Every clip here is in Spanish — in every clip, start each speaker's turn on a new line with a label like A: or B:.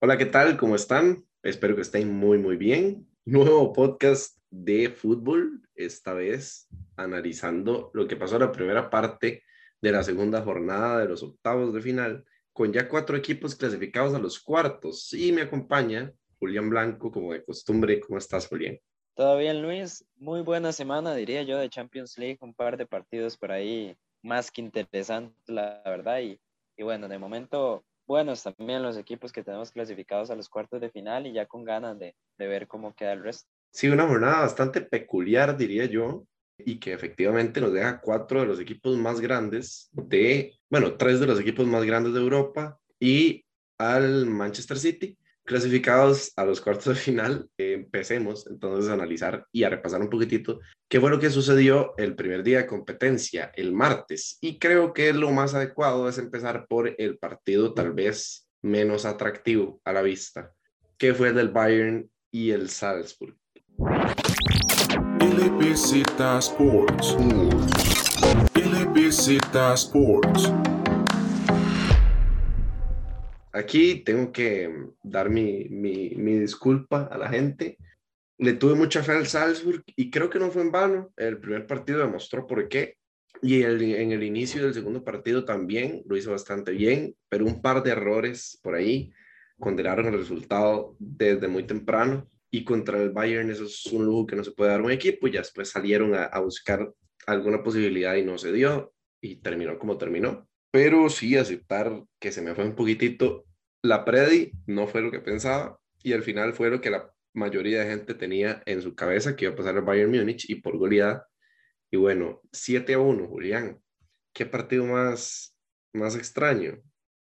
A: Hola, ¿qué tal? ¿Cómo están? Espero que estén muy, muy bien. Nuevo podcast de fútbol, esta vez analizando lo que pasó en la primera parte de la segunda jornada de los octavos de final, con ya cuatro equipos clasificados a los cuartos. Y me acompaña Julián Blanco, como de costumbre. ¿Cómo estás, Julián?
B: Todo bien, Luis. Muy buena semana, diría yo, de Champions League. Un par de partidos por ahí más que interesantes, la verdad. Y, y bueno, de momento buenos también los equipos que tenemos clasificados a los cuartos de final y ya con ganas de, ver cómo queda el resto.
A: Sí, una jornada bastante peculiar, diría yo, y que efectivamente nos deja cuatro de los equipos más grandes de, bueno, tres de los equipos más grandes de Europa y al Manchester City clasificados a los cuartos de final, empecemos entonces a analizar y a repasar un poquitito qué fue lo que sucedió el primer día de competencia, el martes. Y creo que lo más adecuado es empezar por el partido tal vez menos atractivo a la vista, que fue el del Bayern y el Salzburg. Sports. Sports. Aquí tengo que dar mi, mi, mi, disculpa a la gente. Le tuve mucha fe al Salzburg y creo que no fue en vano. El primer partido demostró por qué. Y el, en el inicio del segundo partido también lo hizo bastante bien, pero un par de errores por ahí condenaron el resultado desde muy temprano. Y contra el Bayern eso es un lujo que no se puede dar un equipo. Y ya después salieron a, a buscar alguna posibilidad y no se dio. Y terminó como terminó pero sí aceptar que se me fue un poquitito la Predi no fue lo que pensaba y al final fue lo que la mayoría de gente tenía en su cabeza que iba a pasar el Bayern Múnich y por goleada. Y bueno, 7 a 1, Julián. ¿Qué partido más, más extraño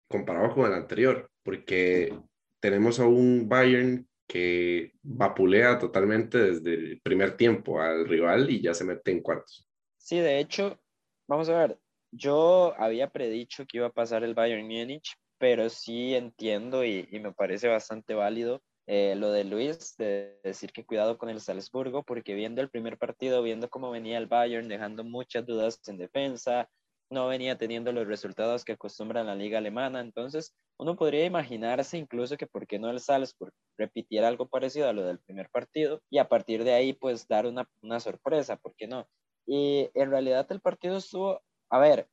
A: comparado con el anterior? Porque tenemos a un Bayern que vapulea totalmente desde el primer tiempo al rival y ya se mete en cuartos.
B: Sí, de hecho, vamos a ver, yo había predicho que iba a pasar el Bayern Múnich, pero sí entiendo y, me parece bastante válido eh, lo de Luis, de decir que cuidado con el Salzburgo, porque viendo el primer partido, viendo cómo venía el Bayern, dejando muchas dudas en defensa, no venía teniendo los resultados que acostumbra la liga alemana, entonces uno podría imaginarse incluso que por qué no el Salzburg repitiera algo parecido a lo del primer partido y a partir de ahí pues dar una, una sorpresa, ¿por qué no? Y en realidad el partido estuvo, a ver,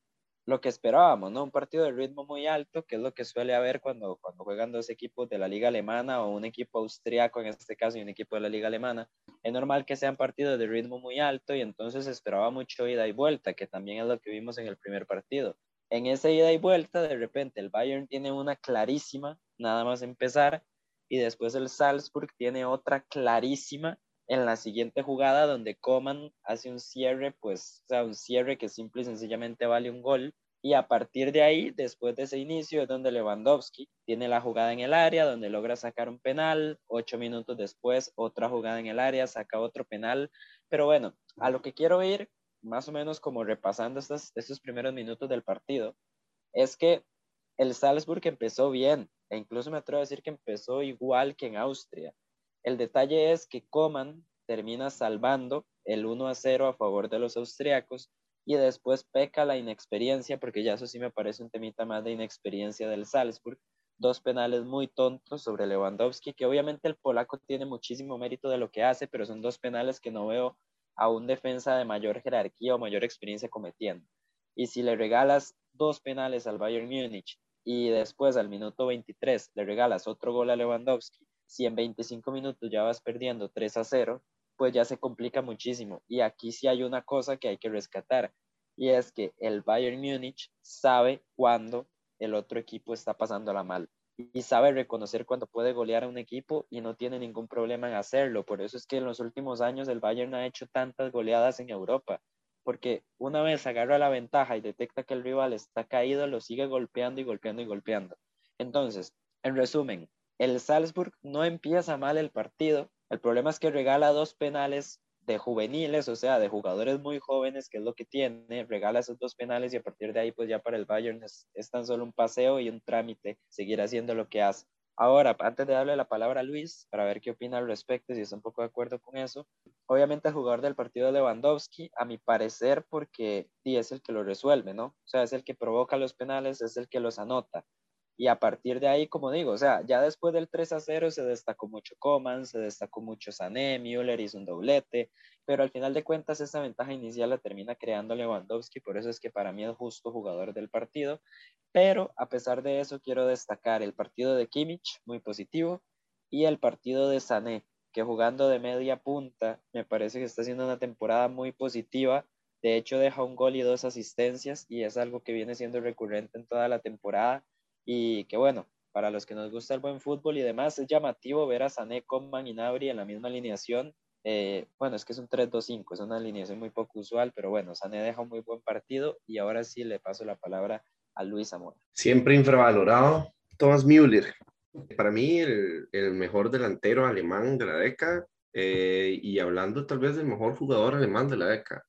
B: lo que esperábamos, ¿no? Un partido de ritmo muy alto, que es lo que suele haber cuando, cuando juegan dos equipos de la liga alemana o un equipo austriaco en este caso y un equipo de la liga alemana. Es normal que sean partidos de ritmo muy alto y entonces esperaba mucho ida y vuelta, que también es lo que vimos en el primer partido. En esa ida y vuelta, de repente el Bayern tiene una clarísima, nada más empezar, y después el Salzburg tiene otra clarísima en la siguiente jugada donde Coman hace un cierre, pues, o sea, un cierre que simple y sencillamente vale un gol. Y a partir de ahí, después de ese inicio, es donde Lewandowski tiene la jugada en el área, donde logra sacar un penal. Ocho minutos después, otra jugada en el área, saca otro penal. Pero bueno, a lo que quiero ir, más o menos como repasando estos, estos primeros minutos del partido, es que el Salzburg empezó bien, e incluso me atrevo a decir que empezó igual que en Austria. El detalle es que Coman termina salvando el 1 a 0 a favor de los austriacos y después peca la inexperiencia, porque ya eso sí me parece un temita más de inexperiencia del Salzburg. Dos penales muy tontos sobre Lewandowski, que obviamente el polaco tiene muchísimo mérito de lo que hace, pero son dos penales que no veo a un defensa de mayor jerarquía o mayor experiencia cometiendo. Y si le regalas dos penales al Bayern Múnich y después al minuto 23 le regalas otro gol a Lewandowski si en 25 minutos ya vas perdiendo 3 a 0, pues ya se complica muchísimo. Y aquí sí hay una cosa que hay que rescatar, y es que el Bayern Múnich sabe cuándo el otro equipo está pasándola mal y sabe reconocer cuando puede golear a un equipo y no tiene ningún problema en hacerlo. Por eso es que en los últimos años el Bayern ha hecho tantas goleadas en Europa, porque una vez agarra la ventaja y detecta que el rival está caído, lo sigue golpeando y golpeando y golpeando. Entonces, en resumen, el Salzburg no empieza mal el partido. El problema es que regala dos penales de juveniles, o sea, de jugadores muy jóvenes, que es lo que tiene, regala esos dos penales y a partir de ahí, pues ya para el Bayern es, tan solo un paseo y un trámite seguir haciendo lo que hace. Ahora, antes de darle la palabra a Luis, para ver qué opina al respecto, si está un poco de acuerdo con eso, obviamente el jugador del partido Lewandowski, a mi parecer, porque sí, es el que lo resuelve, ¿no? O sea, es el que provoca los penales, es el que los anota y a partir de ahí, como digo, o sea, ya después del 3 a 0 se destacó mucho Coman, se destacó mucho Sané, Müller hizo un doblete, pero al final de cuentas esa ventaja inicial la termina creando Lewandowski, por eso es que para mí es justo jugador del partido, pero a pesar de eso quiero destacar el partido de Kimmich, muy positivo, y el partido de Sané, que jugando de media punta me parece que está haciendo una temporada muy positiva, de hecho deja un gol y dos asistencias y es algo que viene siendo recurrente en toda la temporada y que bueno, para los que nos gusta el buen fútbol y demás, es llamativo ver a Sané con Maninabri en la misma alineación. Eh, bueno, es que es un 3-2-5, es una alineación muy poco usual, pero bueno, Sané deja un muy buen partido y ahora sí le paso la palabra a Luis Zamora.
A: Siempre infravalorado, Thomas Müller. Para mí, el, el mejor delantero alemán de la década eh, y hablando tal vez del mejor jugador alemán de la década.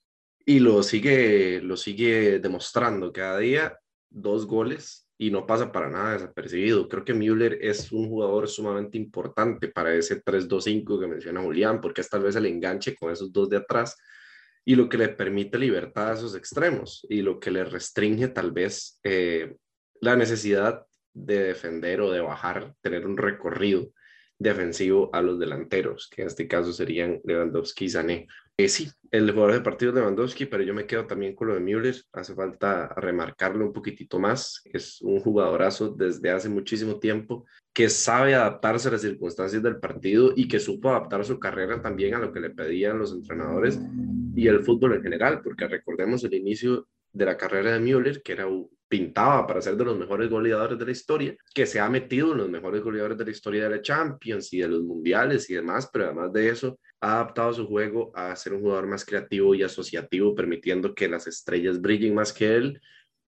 A: Y lo sigue, lo sigue demostrando cada día, dos goles y no pasa para nada desapercibido. Creo que Müller es un jugador sumamente importante para ese 3-2-5 que menciona Julián, porque es tal vez el enganche con esos dos de atrás y lo que le permite libertad a esos extremos y lo que le restringe tal vez eh, la necesidad de defender o de bajar, tener un recorrido defensivo a los delanteros, que en este caso serían Lewandowski y Sané. Eh, sí, el jugador de partido Lewandowski, pero yo me quedo también con lo de Müller. Hace falta remarcarlo un poquitito más. Es un jugadorazo desde hace muchísimo tiempo que sabe adaptarse a las circunstancias del partido y que supo adaptar su carrera también a lo que le pedían los entrenadores y el fútbol en general, porque recordemos el inicio de la carrera de Müller, que era pintaba para ser de los mejores goleadores de la historia, que se ha metido en los mejores goleadores de la historia de la Champions y de los mundiales y demás, pero además de eso ha adaptado su juego a ser un jugador más creativo y asociativo, permitiendo que las estrellas brillen más que él,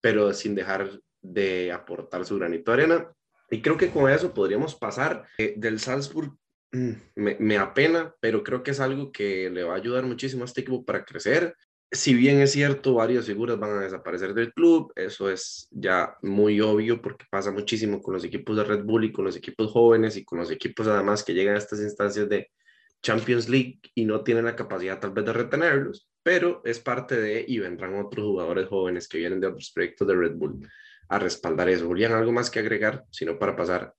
A: pero sin dejar de aportar su granito de arena. Y creo que con eso podríamos pasar eh, del Salzburg. Mm, me, apena, pero creo que es algo que le va a ayudar muchísimo a este equipo para crecer si bien es cierto, varias figuras van a desaparecer del club, eso es ya muy obvio porque pasa muchísimo con los equipos de Red Bull y con los equipos jóvenes y con los equipos además que llegan a estas instancias de Champions League y no tienen la capacidad tal vez de retenerlos, pero es parte de y vendrán otros jugadores jóvenes que vienen de otros proyectos de Red Bull a respaldar eso. Julián, ¿algo más que agregar? Sino para pasar.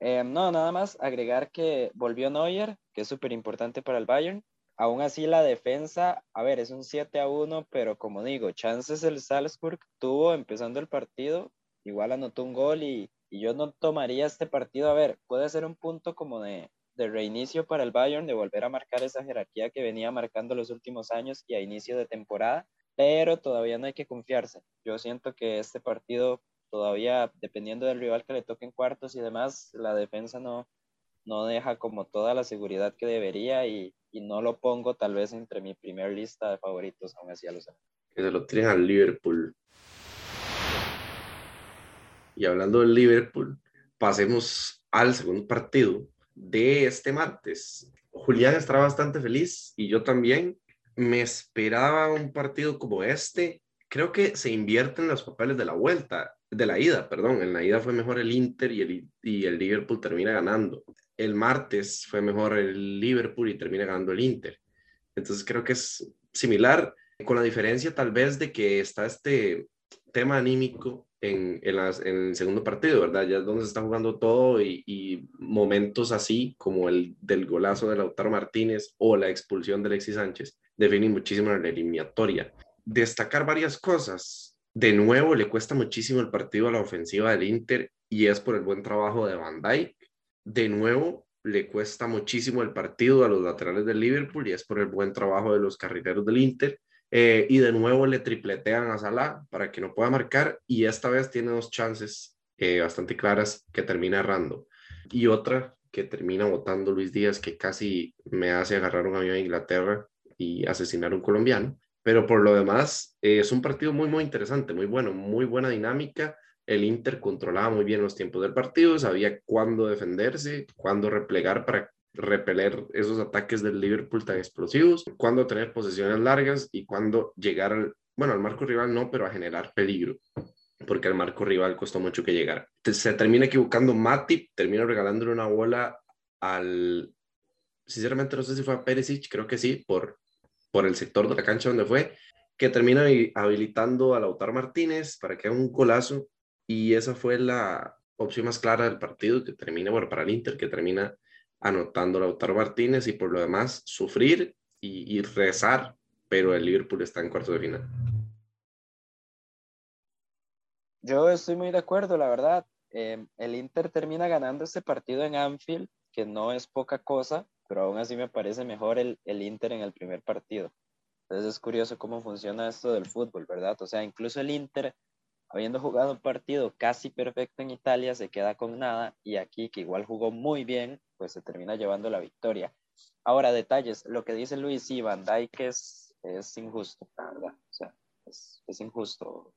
B: Eh, no, nada más agregar que volvió Neuer, que es súper importante para el Bayern Aún así, la defensa, a ver, es un 7 a 1, pero como digo, chances el Salzburg tuvo empezando el partido, igual anotó un gol y, yo no tomaría este partido, a ver, puede ser un punto como de, de reinicio para el Bayern, de volver a marcar esa jerarquía que venía marcando los últimos años y a inicio de temporada, pero todavía no hay que confiarse. Yo siento que este partido todavía, dependiendo del rival que le toque en cuartos y demás, la defensa no, no deja como toda la seguridad que debería y, y no lo pongo tal vez entre mi primer lista de favoritos, aún así a los
A: Que se lo tienen al Liverpool. Y hablando del Liverpool, pasemos al segundo partido de este martes. Julián estará bastante feliz y yo también. Me esperaba un partido como este. Creo que se invierten los papeles de la vuelta, de la ida, perdón. En la ida fue mejor el Inter y el, y el Liverpool termina ganando el martes fue mejor el Liverpool y termina ganando el Inter. Entonces creo que es similar, con la diferencia tal vez de que está este tema anímico en, el segundo partido, ¿verdad? Ya es donde se está jugando todo y, y, momentos así como el del golazo de Lautaro Martínez o la expulsión de Alexis Sánchez definen muchísimo la eliminatoria. Destacar varias cosas. De nuevo, le cuesta muchísimo el partido a la ofensiva del Inter y es por el buen trabajo de Van Dijk de nuevo le cuesta muchísimo el partido a los laterales del Liverpool y es por el buen trabajo de los carrileros del Inter. Eh, y de nuevo le tripletean a Salah para que no pueda marcar y esta vez tiene dos chances eh, bastante claras que termina errando. Y otra que termina votando Luis Díaz que casi me hace agarrar un avión a Inglaterra y asesinar a un colombiano. Pero por lo demás, eh, es un partido muy, muy interesante, muy bueno, muy buena dinámica el Inter controlaba muy bien los tiempos del partido, sabía cuándo defenderse, cuándo replegar para repeler esos ataques del Liverpool tan explosivos, cuándo tener posesiones largas y cuándo llegar al, bueno, al marco rival no, pero a generar peligro, porque al marco rival costó mucho que llegara. Se termina equivocando Matip, termina regalándole una bola al, sinceramente no sé si fue a Perisic, creo que sí, por, por el sector de la cancha donde fue, que termina habilitando a Lautaro Martínez para que haga un golazo y esa fue la, opción más clara del partido, que termina, bueno, para el Inter, que termina anotando Lautaro Martínez y por lo demás sufrir y, rezar, pero el Liverpool está en cuarto de final.
B: Yo estoy muy de acuerdo, la verdad. Em, el Inter termina ganando este partido en Anfield, que no es poca cosa, pero aún así me parece mejor el, el Inter en el primer partido. Entonces es curioso cómo funciona esto del fútbol, ¿verdad? O sea, incluso el Inter, habiendo jugado un partido casi perfecto en Italia, se queda con nada y aquí, que igual jugó muy bien, pues se termina llevando la victoria. Ahora, detalles, lo que dice Luis, sí, Van Dijk es, es injusto, la verdad. O sea, es, es injusto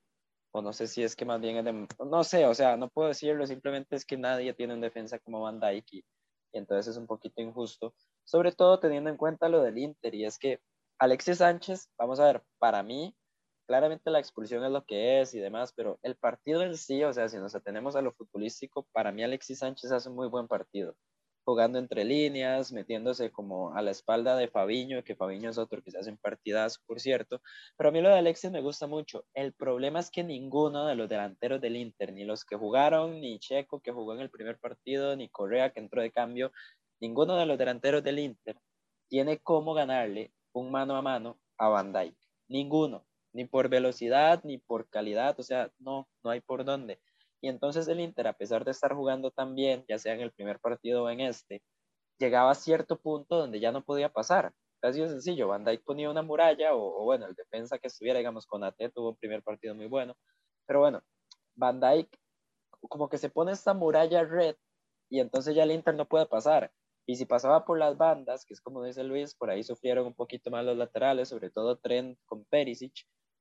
B: o no sé si es que más bien no sé, o sea, no puedo decirlo, simplemente es que nadie tiene un defensa como Van Dijk y, entonces es un poquito injusto, sobre todo teniendo en cuenta lo del Inter y es que Alexis Sánchez, vamos a ver, para mí, claramente la expulsión es lo que es y demás, pero el partido en sí, o sea, si nos atenemos a lo futbolístico, para mí Alexis Sánchez hace un muy buen partido jugando entre líneas, metiéndose como a la espalda de Fabiño, que Fabiño es otro que se hacen partidas, por cierto. Pero a mí lo de Alexis me gusta mucho. El problema es que ninguno de los delanteros del Inter, ni los que jugaron, ni Checo que jugó en el primer partido, ni Correa que entró de cambio, ninguno de los delanteros del Inter tiene cómo ganarle un mano a mano a Van. Ninguno, ni por velocidad, ni por calidad, o sea, no, no hay por dónde. Y entonces el Inter, a pesar de estar jugando tan bien, ya sea en el primer partido o en este, llegaba a cierto punto donde ya no podía pasar. Casi sencillo, Van Dijk ponía una muralla, o, bueno, el defensa que estuviera, digamos, con AT tuvo un primer partido muy bueno. Pero bueno, Van Dijk como que se pone esta muralla red y entonces ya el Inter no puede pasar. Y si pasaba por las bandas, que es como dice Luis, por ahí sufrieron un poquito más los laterales, sobre todo Trent con Perisic.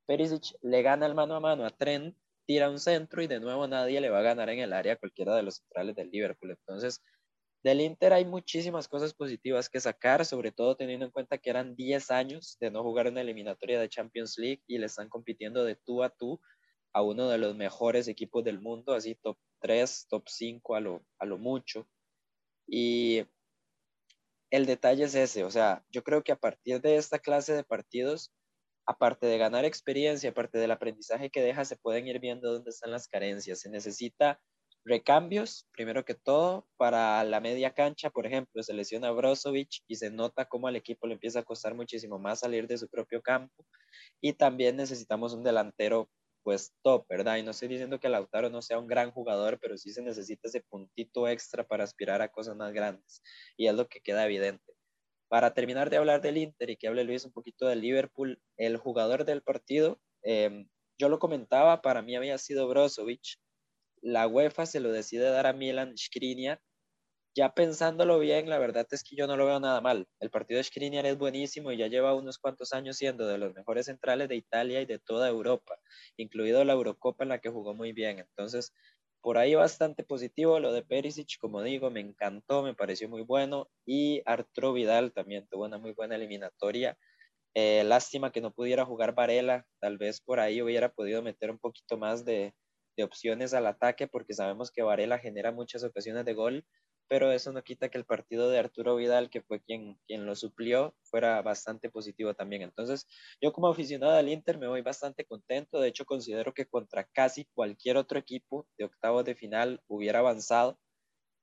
B: Perisic le gana el mano a mano a Trent tira un centro y de nuevo nadie le va a ganar en el área cualquiera de los centrales del Liverpool. Entonces, del Inter hay muchísimas cosas positivas que sacar, sobre todo teniendo en cuenta que eran 10 años de no jugar en la eliminatoria de Champions League y le están compitiendo de tú a tú a uno de los mejores equipos del mundo, así top 3, top 5 a lo, a lo mucho. Y el detalle es ese, o sea, yo creo que a partir de esta clase de partidos aparte de ganar experiencia, aparte del aprendizaje que deja, se pueden ir viendo dónde están las carencias. Se necesita recambios, primero que todo, para la media cancha, por ejemplo, se lesiona Brozovic y se nota cómo al equipo le empieza a costar muchísimo más salir de su propio campo. Y también necesitamos un delantero, pues top, ¿verdad? Y no estoy diciendo que Lautaro no sea un gran jugador, pero sí se necesita ese puntito extra para aspirar a cosas más grandes. Y es lo que queda evidente. Para terminar de hablar del Inter y que hable Luis un poquito del Liverpool, el jugador del partido, em, yo lo comentaba, para mí había sido Brozovic. La UEFA se lo decide dar a Milan Skriniar. Ya pensándolo bien, la verdad es que yo no lo veo nada mal. El partido de Skriniar es buenísimo y ya lleva unos cuantos años siendo de los mejores centrales de Italia y de toda Europa, incluido la Eurocopa en la que jugó muy bien. Entonces, por ahí bastante positivo lo de Perisic, como digo, me encantó, me pareció muy bueno. Y Arturo Vidal también tuvo una muy buena eliminatoria. Eh, lástima que no pudiera jugar Varela, tal vez por ahí hubiera podido meter un poquito más de, de opciones al ataque, porque sabemos que Varela genera muchas ocasiones de gol, pero eso no quita que el partido de Arturo Vidal, que fue quien, quien lo suplió, fuera bastante positivo también. Entonces, yo como aficionado al Inter me voy bastante contento. De hecho, considero que contra casi cualquier otro equipo de octavos de final hubiera avanzado.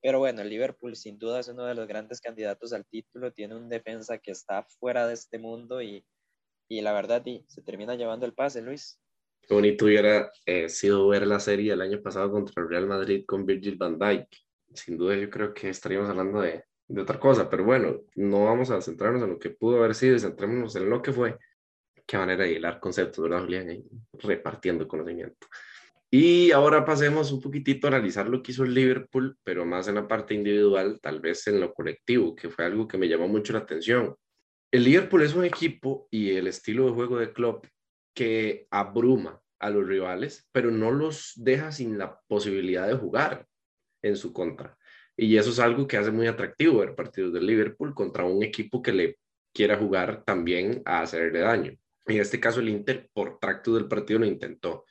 B: Pero bueno, el Liverpool sin duda es uno de los grandes candidatos al título. Tiene un defensa que está fuera de este mundo y, y la verdad y se termina llevando el pase, Luis.
A: Qué bonito hubiera eh, sido ver la serie el año pasado contra el Real Madrid con Virgil van Dijk sin duda yo creo que estaríamos hablando de, de, otra cosa, pero bueno, no vamos a centrarnos en lo que pudo haber sido, centrémonos en lo que fue. Qué manera de hilar conceptos, ¿verdad, Julián? repartiendo conocimiento. Y ahora pasemos un poquitito a analizar lo que hizo el Liverpool, pero más en la parte individual, tal vez en lo colectivo, que fue algo que me llamó mucho la atención. El Liverpool es un equipo y el estilo de juego de Klopp que abruma a los rivales, pero no los deja sin la posibilidad de jugar en su contra. Y eso es algo que hace muy atractivo ver partidos del Liverpool contra un equipo que le quiera jugar también a hacerle daño. En este caso, el Inter, por tracto del partido, lo intentó.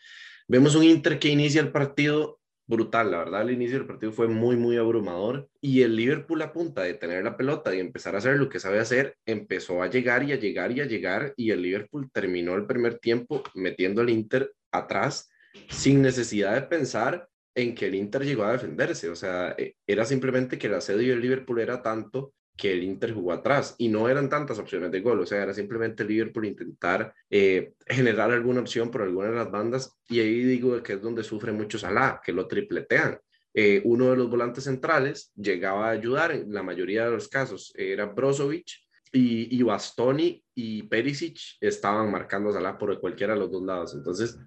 A: Vemos un Inter que inicia el partido brutal, la verdad, el inicio del partido fue muy, muy abrumador y el Liverpool a punta de tener la pelota y empezar a hacer lo que sabe hacer, empezó a llegar y a llegar y a llegar y el Liverpool terminó el primer tiempo metiendo al Inter atrás sin necesidad de pensar en que el Inter llegó a defenderse. O sea, e, era simplemente que el asedio del Liverpool era tanto que el Inter jugó atrás y no eran tantas opciones de gol, o sea, era simplemente el Liverpool intentar eh, generar alguna opción por alguna de las bandas y ahí digo que es donde sufre mucho Salah, que lo tripletean. Eh, uno de los volantes centrales llegaba a ayudar en la mayoría de los casos, era Brozovic y, y Bastoni y Perisic estaban marcando a Salah por cualquiera de los dos lados. Entonces,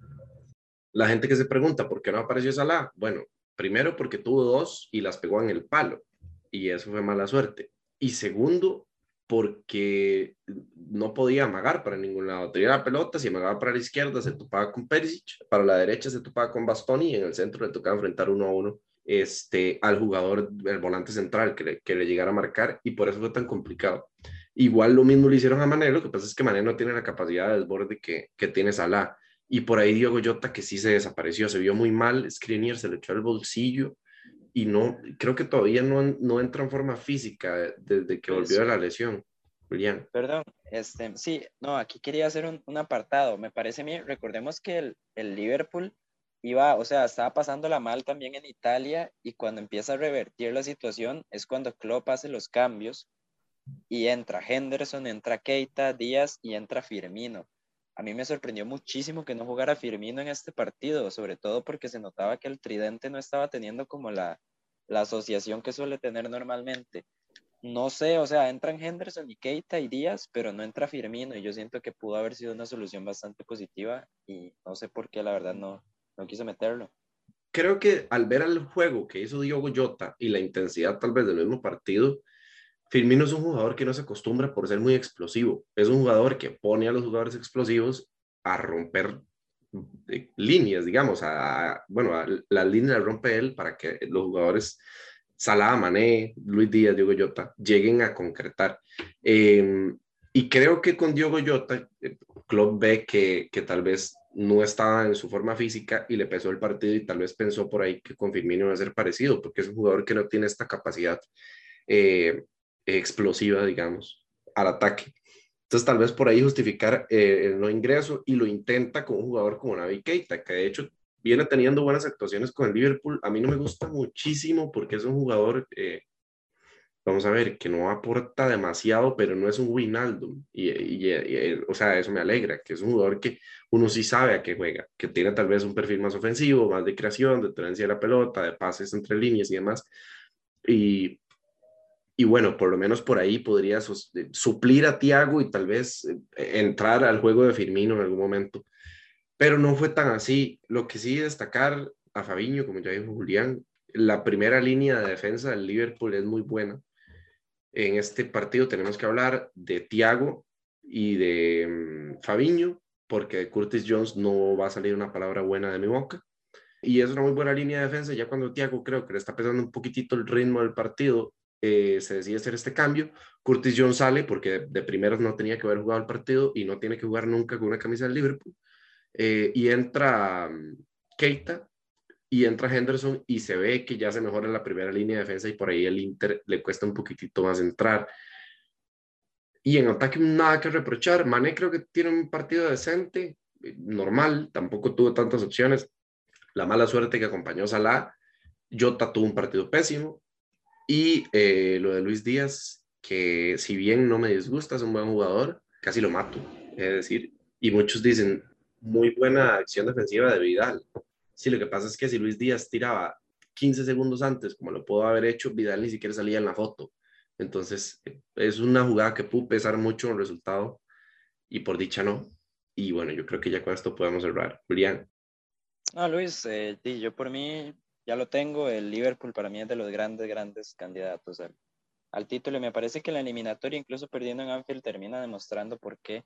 A: la gente que se pregunta por qué no apareció Salah, bueno, primero porque tuvo dos y las pegó en el palo y eso fue mala suerte y segundo, porque no podía amagar para ningún lado. Tenía la pelota, si amagaba para la izquierda se topaba con Perisic, para la derecha se topaba con Bastoni y en el centro le tocaba enfrentar uno a uno este, al jugador, el volante central que le, que le llegara a marcar y por eso fue tan complicado. Igual lo mismo le hicieron a Mané, lo que pasa es que Mané no tiene la capacidad de desborde que, que tiene Salah. Y por ahí Diego Jota que sí se desapareció, se vio muy mal, Skriniar se le echó el bolsillo y no, creo que todavía no, no entra en forma física desde que volvió de la lesión. Julián.
B: Perdón, este, sí, no, aquí quería hacer un, un apartado. Me parece bien, recordemos que el, el, Liverpool iba, o sea, estaba pasándola mal también en Italia y cuando empieza a revertir la situación es cuando Klopp hace los cambios y entra Henderson, entra Keita, Díaz y entra Firmino. A mí me sorprendió muchísimo que no jugara Firmino en este partido, sobre todo porque se notaba que el tridente no estaba teniendo como la, la asociación que suele tener normalmente. No sé, o sea, entran Henderson y Keita y Díaz, pero no entra Firmino y yo siento que pudo haber sido una solución bastante positiva y no sé por qué la verdad no, no quiso meterlo.
A: Creo que al ver el juego que hizo Diogo Jota y la intensidad tal vez del mismo partido, Firmino es un jugador que no se acostumbra por ser muy explosivo. Es un jugador que pone a los jugadores explosivos a romper líneas, digamos, a, bueno, la línea la rompe él para que los jugadores Salah, Mané, Luis Díaz, Diogo Jota lleguen a concretar. Em, y creo que con Diogo Jota, eh, Klopp ve que, que, tal vez no estaba en su forma física y le pesó el partido y tal vez pensó por ahí que con Firmino iba a ser parecido, porque es un jugador que no tiene esta capacidad eh, explosiva, digamos, al ataque. Entonces, tal vez por ahí justificar eh, el no ingreso y lo intenta con un jugador como Navi Keita, que de hecho viene teniendo buenas actuaciones con el Liverpool. A mí no me gusta muchísimo porque es un jugador, eh, vamos a ver, que no aporta demasiado, pero no es un Winaldo. Y, y, o sea, eso me alegra, que es un jugador que uno sí sabe a qué juega, que tiene tal vez un perfil más ofensivo, más de creación, de tenencia de la pelota, de pases entre líneas y demás. Y y bueno, por lo menos por ahí podría suplir a Tiago y tal vez eh, entrar al juego de Firmino en algún momento. Pero no fue tan así. Lo que sí destacar a Fabiño, como ya dijo Julián, la primera línea de defensa del Liverpool es muy buena. En este partido tenemos que hablar de Tiago y de mm, Fabiño, porque Curtis Jones no va a salir una palabra buena de mi boca. Y es una muy buena línea de defensa, ya cuando Tiago creo que le está pesando un poquitito el ritmo del partido, eh, se decide hacer este cambio. Curtis Jones sale porque de, primeras no tenía que haber jugado el partido y no tiene que jugar nunca con una camisa del Liverpool. Eh, y entra um, Keita y entra Henderson y se ve que ya se mejora la primera línea de defensa y por ahí el Inter le cuesta un poquitito más entrar. Y en ataque nada que reprochar. Mané creo que tiene un partido decente, eh, normal, tampoco tuvo tantas opciones. La mala suerte que acompañó a Salah. Jota tuvo un partido pésimo. Y eh, lo de Luis Díaz, que si bien no me disgusta, es un buen jugador, casi lo mato, es decir, y muchos dicen, muy buena acción defensiva de Vidal. Sí, lo que pasa es que si Luis Díaz tiraba 15 segundos antes, como lo pudo haber hecho, Vidal ni siquiera salía en la foto. Entonces, es una jugada que pudo pesar mucho en el resultado y por dicha no. Y bueno, yo creo que ya con esto podemos cerrar. Julián.
B: No, Luis, eh, yo por mí ya lo tengo, el Liverpool para mí es de los grandes, grandes candidatos al, al título y me parece que la eliminatoria, incluso perdiendo en Anfield, termina demostrando por qué.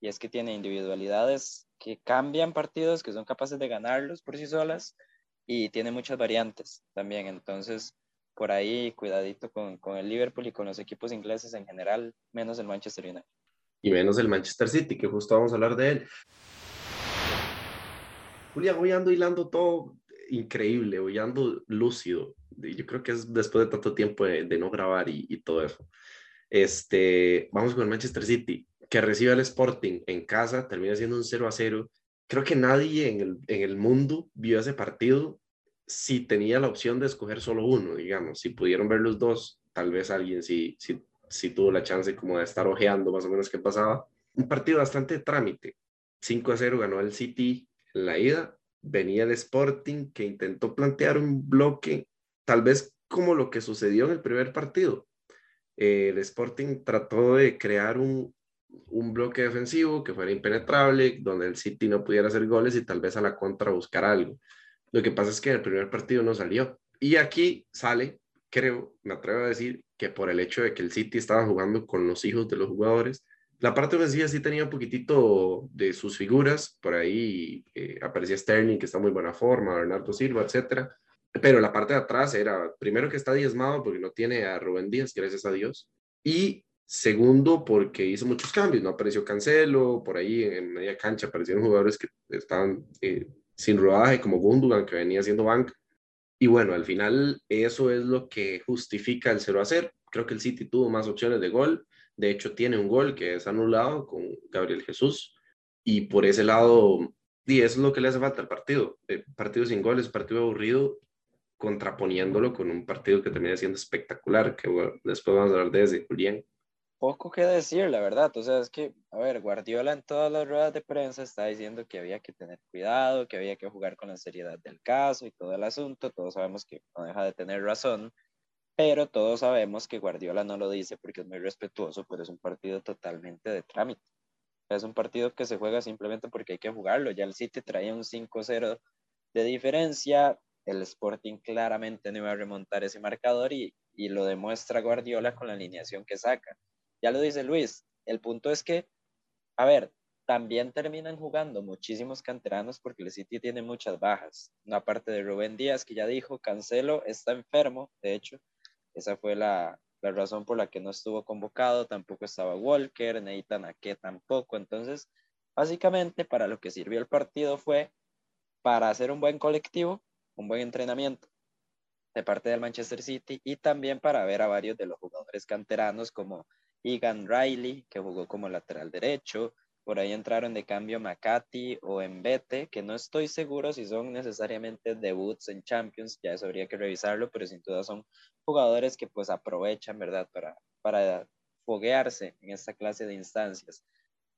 B: Y es que tiene individualidades que cambian partidos, que son capaces de ganarlos por sí solas y tiene muchas variantes también. Entonces, por ahí, cuidadito con, con el Liverpool y con los equipos ingleses en general, menos el Manchester United.
A: Y menos el Manchester City, que justo vamos a hablar de él. Julián, voy ando hilando todo increíble, hoy lúcido. Yo creo que es después de tanto tiempo de, no grabar y, todo eso. Este, vamos con el Manchester City, que recibe al Sporting en casa, termina siendo un 0 a 0. Creo que nadie en el, en el mundo vio ese partido si tenía la opción de escoger solo uno, digamos, si pudieron ver los dos, tal vez alguien sí, sí tuvo la chance como de estar ojeando más o menos qué pasaba. Un partido bastante trámite. 5 a 0 ganó el City en la ida. Venía el Sporting que intentó plantear un bloque, tal vez como lo que sucedió en el primer partido. Eh, el Sporting trató de crear un, un bloque defensivo que fuera impenetrable, donde el City no pudiera hacer goles y tal vez a la contra buscar algo. Lo que pasa es que el primer partido no salió. Y aquí sale, creo, me atrevo a decir, que por el hecho de que el City estaba jugando con los hijos de los jugadores, la parte ofensiva sí tenía un poquitito de sus figuras, por ahí eh, aparecía Sterling, que está muy buena forma, Bernardo Silva, etcétera, pero la parte de atrás era, primero que está diezmado porque no tiene a Rubén Díaz, gracias a Dios, y segundo porque hizo muchos cambios, no apareció Cancelo, por ahí en media cancha aparecieron jugadores que estaban eh, sin rodaje, como Gundogan, que venía haciendo banca. Y bueno, al final eso es lo que justifica el 0 a 0. Creo que el City tuvo más opciones de gol. De hecho, tiene un gol que es anulado con Gabriel Jesús. Y por ese lado, y es lo que le hace falta al partido. Eh, partido sin goles, partido aburrido, contraponiéndolo con un partido que termina siendo espectacular, que después vamos a hablar de ese, Julián
B: poco que decir, la verdad. O sea, es que, a ver, Guardiola en todas las ruedas de prensa está diciendo que había que tener cuidado, que había que jugar con la seriedad del caso y todo el asunto. Todos sabemos que no deja de tener razón, pero todos sabemos que Guardiola no lo dice porque es muy respetuoso, pero es un partido totalmente de trámite. Es un partido que se juega simplemente porque hay que jugarlo. Ya el City traía un 5-0 de diferencia. El Sporting claramente no iba a remontar ese marcador y, y lo demuestra Guardiola con la alineación que saca ya lo dice Luis, el punto es que, a ver, también terminan jugando muchísimos canteranos porque el City tiene muchas bajas. Aparte de Rubén Díaz, que ya dijo, Cancelo está enfermo, de hecho, esa fue la, razón por la que no estuvo convocado, tampoco estaba Walker, Nathan Ake tampoco. Entonces, básicamente para lo que sirvió el partido fue para hacer un buen colectivo, un buen entrenamiento de parte del Manchester City y también para ver a varios de los jugadores canteranos como Egan Riley, que jugó como lateral derecho. Por ahí entraron de cambio Makati o Mbete, que no estoy seguro si son necesariamente debuts en Champions, ya eso habría que revisarlo, pero sin duda son jugadores que pues aprovechan, ¿verdad?, para, para foguearse en esta clase de instancias.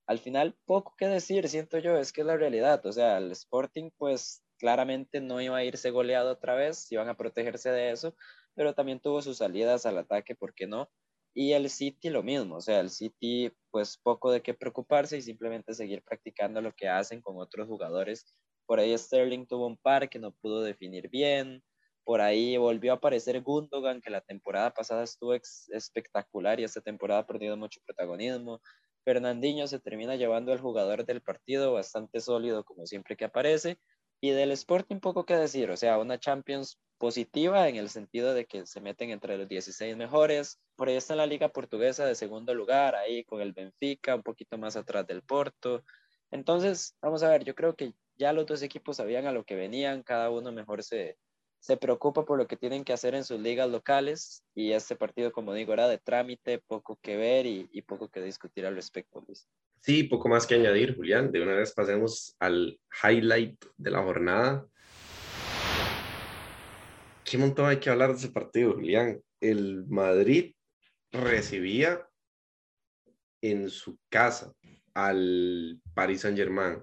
B: Al final, poco que decir, siento yo, es que es la realidad. O sea, el Sporting pues claramente no iba a irse goleado otra vez, iban a protegerse de eso, pero también tuvo sus salidas al ataque, ¿por qué no? Y el City lo mismo, o sea, el City pues poco de qué preocuparse y simplemente seguir practicando lo que hacen con otros jugadores. Por ahí Sterling tuvo un par que no pudo definir bien, por ahí volvió a aparecer Gundogan, que la temporada pasada estuvo espectacular y esta temporada ha perdido mucho protagonismo. Fernandinho se termina llevando al jugador del partido bastante sólido como siempre que aparece. Y del Sporting poco que decir, o sea, una Champions positiva en el sentido de que se meten entre los 16 mejores. Por ahí está la liga portuguesa de segundo lugar, ahí con el Benfica, un poquito más atrás del Porto. Entonces, vamos a ver, yo creo que ya los dos equipos sabían a lo que venían, cada uno mejor se, se preocupa por lo que tienen que hacer en sus ligas locales y este partido, como digo, era de trámite, poco que ver y, poco que discutir al respecto, Luis.
A: Sí, poco más que añadir, Julián. De una vez pasemos al highlight de la jornada qué montón hay que hablar de ese partido, Julián. El Madrid recibía en su casa al Paris Saint Germain.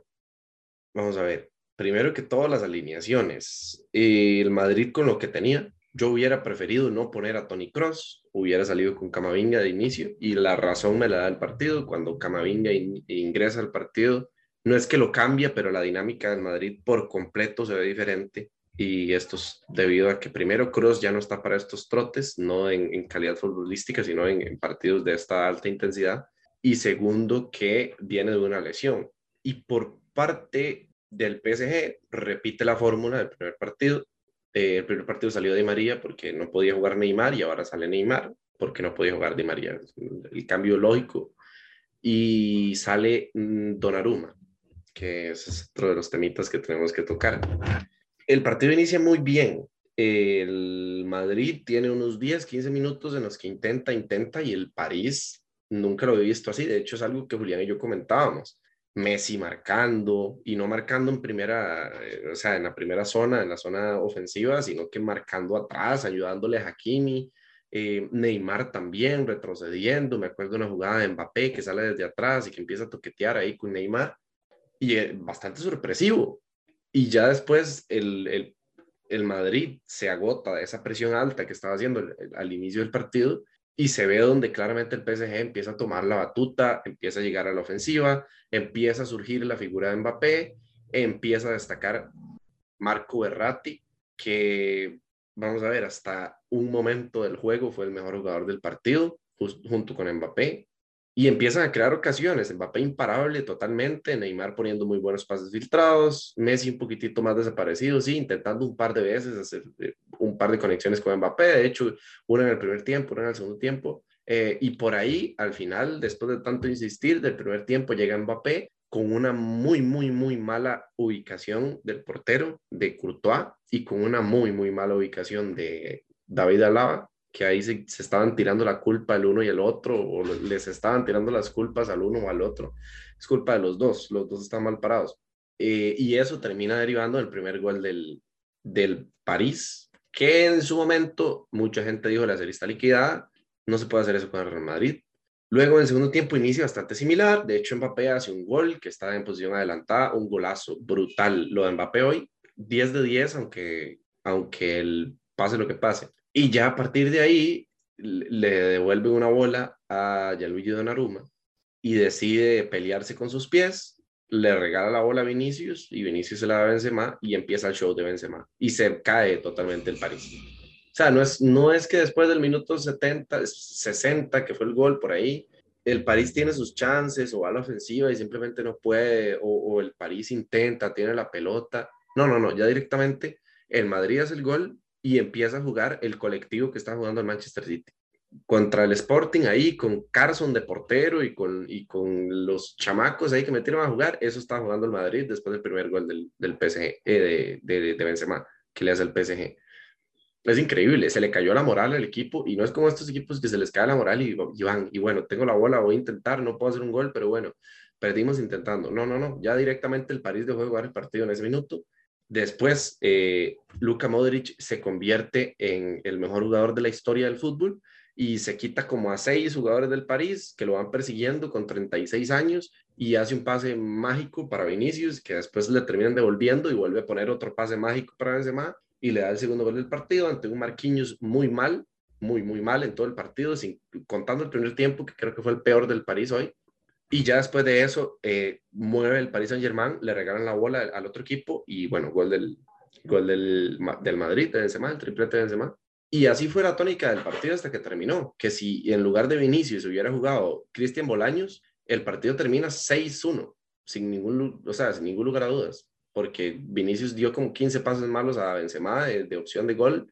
A: Vamos a ver, primero que todas las alineaciones. El Madrid con lo que tenía, yo hubiera preferido no poner a Tony Cross, hubiera salido con Camavinga de inicio y la razón me la da el partido. Cuando Camavinga ingresa al partido, no es que lo cambie, pero la dinámica del Madrid por completo se ve diferente y esto es debido a que primero Cross ya no está para estos trotes, no en, calidad futbolística, sino en, partidos de esta alta intensidad, y segundo que viene de una lesión. Y por parte del PSG, repite la fórmula del primer partido. Eh, el primer partido salió de María porque no podía jugar Neymar y ahora sale Neymar porque no podía jugar de María. El cambio lógico. Y sale mm, Donnarumma, que es otro de los temitas que tenemos que tocar el partido inicia muy bien. El Madrid tiene unos 10, 15 minutos en los que intenta, intenta y el París nunca lo he visto así. De hecho, es algo que Julián y yo comentábamos. Messi marcando y no marcando en primera, eh, o sea, en la primera zona, en la zona ofensiva, sino que marcando atrás, ayudándole a Hakimi. Eh, Neymar también retrocediendo. Me acuerdo de una jugada de Mbappé que sale desde atrás y que empieza a toquetear ahí con Neymar. Y es bastante sorpresivo. Y ya después el, el, el, Madrid se agota de esa presión alta que estaba haciendo al inicio del partido y se ve donde claramente el PSG empieza a tomar la batuta, empieza a llegar a la ofensiva, empieza a surgir la figura de Mbappé, empieza a destacar Marco Berratti, que vamos a ver, hasta un momento del juego fue el mejor jugador del partido, junto con Mbappé, y empiezan a crear ocasiones, Mbappé imparable totalmente, Neymar poniendo muy buenos pases filtrados, Messi un poquitito más desaparecido, sí, intentando un par de veces hacer eh, un par de conexiones con Mbappé, de hecho, una en el primer tiempo, una en el segundo tiempo, eh, y por ahí, al final, después de tanto insistir, del primer tiempo llega Mbappé con una muy, muy, muy mala ubicación del portero de Courtois y con una muy, muy mala ubicación de David Alaba, que ahí se, estaban tirando la culpa el uno y el otro, o les estaban tirando las culpas al uno o al otro. Es culpa de los dos, los dos están mal parados. Eh, y eso termina derivando del primer gol del, del París, que en su momento mucha gente dijo la serie está liquidada, no se puede hacer eso con el Real Madrid. Luego en el segundo tiempo inicia bastante similar, de hecho Mbappé hace un gol que está en posición adelantada, un golazo brutal lo de Mbappé hoy, 10 de 10, aunque, aunque el pase lo que pase. Y ya a partir de ahí le devuelve una bola a Gianluigi Donnarumma y decide pelearse con sus pies, le regala la bola a Vinicius y Vinicius se la da a Benzema y empieza el show de Benzema y se cae totalmente el París. O sea, no es, no es que después del minuto 70, 60, que fue el gol por ahí, el París tiene sus chances o va a la ofensiva y simplemente no puede, o, el París intenta, tiene la pelota no, no, no, ya directamente el Madrid hace el gol y empieza a jugar el colectivo que está jugando el Manchester City. Contra el Sporting ahí, con Carson de portero y con, y con los chamacos ahí que metieron a jugar, eso está jugando el Madrid después del primer gol del, del PSG, eh, de, de, Benzema, que le hace el PSG. Es increíble, se le cayó la moral al equipo y no es como estos equipos que se les cae la moral y, y van, y bueno, tengo la bola, voy a intentar, no puedo hacer un gol, pero bueno, perdimos intentando. No, no, no, ya directamente el París dejó de jugar el partido en ese minuto Después, eh, Luka Modric se convierte en el mejor jugador de la historia del fútbol y se quita como a seis jugadores del París que lo van persiguiendo con 36 años y hace un pase mágico para Vinicius que después le terminan devolviendo y vuelve a poner otro pase mágico para Benzema y le da el segundo gol del partido ante un Marquinhos muy mal, muy, muy mal en todo el partido, sin, contando el primer tiempo que creo que fue el peor del París hoy. Y ya después de eso, eh, mueve el Paris Saint-Germain, le regalan la bola al otro equipo y bueno, gol del, gol del, del Madrid de Benzema, el triplete de Benzema. Y así fue la tónica del partido hasta que terminó, que si en lugar de Vinicius hubiera jugado Cristian Bolaños, el partido termina 6-1, sin ningún, o sea, sin ningún lugar a dudas, porque Vinicius dio como 15 pasos malos a Benzema de, de opción de gol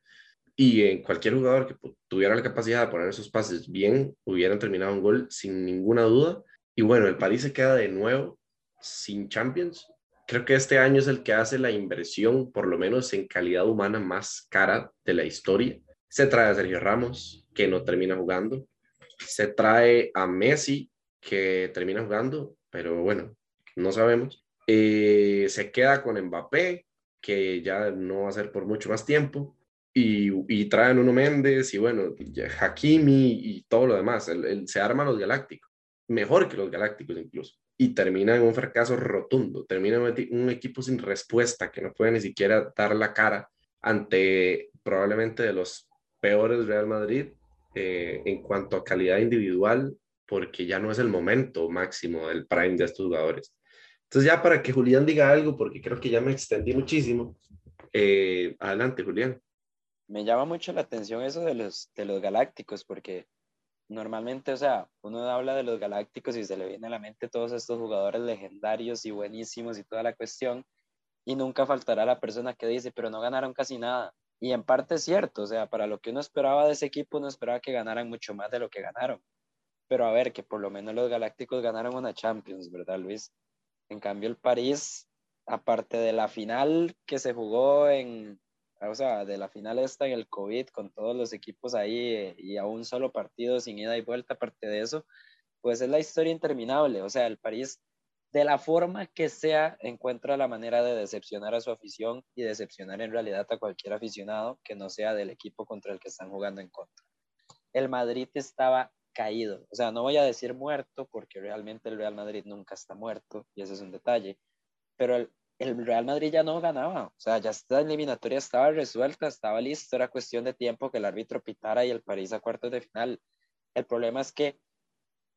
A: y en cualquier jugador que tuviera la capacidad de poner esos pases bien, hubieran terminado un gol sin ninguna duda y bueno, el París se queda de nuevo sin Champions. Creo que este año es el que hace la inversión, por lo menos en calidad humana, más cara de la historia. Se trae a Sergio Ramos, que no termina jugando. Se trae a Messi, que termina jugando, pero bueno, no sabemos. Eh, se queda con Mbappé, que ya no va a ser por mucho más tiempo. Y, y traen uno Méndez y bueno, Hakimi y todo lo demás. se arman los galácticos mejor que los Galácticos incluso. Y termina en un fracaso rotundo, termina un equipo sin respuesta que no puede ni siquiera dar la cara ante probablemente de los peores Real Madrid eh, en cuanto a calidad individual, porque ya no es el momento máximo del prime de estos jugadores. Entonces ya para que Julián diga algo, porque creo que ya me extendí muchísimo, eh, adelante Julián.
B: Me llama mucho la atención eso de los, de los galácticos, porque normalmente, o sea, uno habla de los galácticos y se le viene a la mente todos estos jugadores legendarios y buenísimos y toda la cuestión, y nunca faltará la persona que dice, pero no ganaron casi nada. Y en parte es cierto, o sea, para lo que uno esperaba de ese equipo, uno esperaba que ganaran mucho más de lo que ganaron. Pero a ver, que por lo menos los galácticos ganaron una Champions, ¿verdad, Luis? En cambio, el París, aparte de la final que se jugó en, o sea, de la final esta en el COVID, con todos los equipos ahí y a un solo partido sin ida y vuelta, aparte de eso, pues es la historia interminable. O sea, el París de la forma que sea, encuentra la manera de decepcionar a su afición y decepcionar en realidad a cualquier aficionado que no sea del equipo contra el que están jugando en contra. El Madrid estaba caído, o sea, no voy a decir muerto porque realmente el Real Madrid nunca está muerto y ese es un detalle, pero el, el Real Madrid ya no ganaba, o sea, ya esta eliminatoria estaba resuelta, estaba listo, era cuestión de tiempo que el árbitro pitara y el París a cuartos de final. El problema es que